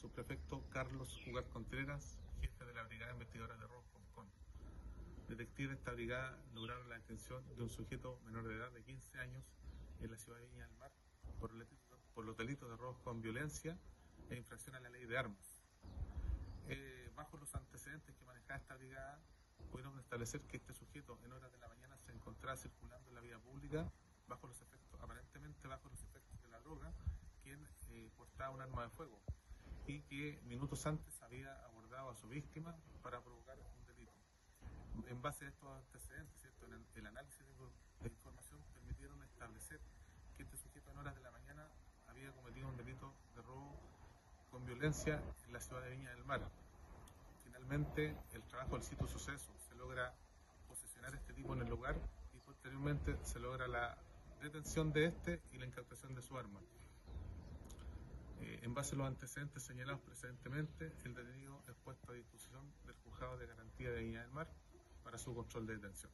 subprefecto Carlos Jugar Contreras, jefe de la Brigada Investigadora de Robos Concón. Detectives de esta brigada lograron la detención de un sujeto menor de edad de 15 años en la ciudad de Viña del Mar por, por los delitos de robos con violencia e infracción a la ley de armas. Eh, bajo los antecedentes que manejaba esta brigada, pudieron establecer que este sujeto en horas de la mañana se encontraba circulando en la vía pública bajo los efectos, aparentemente bajo los efectos de la droga, quien eh, portaba un arma de fuego y que minutos antes había abordado a su víctima para provocar un delito. En base a estos antecedentes, ¿cierto? El, análisis de, información permitieron establecer que este sujeto en horas de la mañana había cometido un delito de robo con violencia en la ciudad de Viña del Mar. Finalmente, el trabajo del sitio suceso se logra posicionar a este tipo en el lugar y posteriormente se logra la detención de este y la incautación de su en base a los antecedentes señalados precedentemente, el detenido es puesto a disposición del juzgado de garantía de Viña del Mar para su control de detención.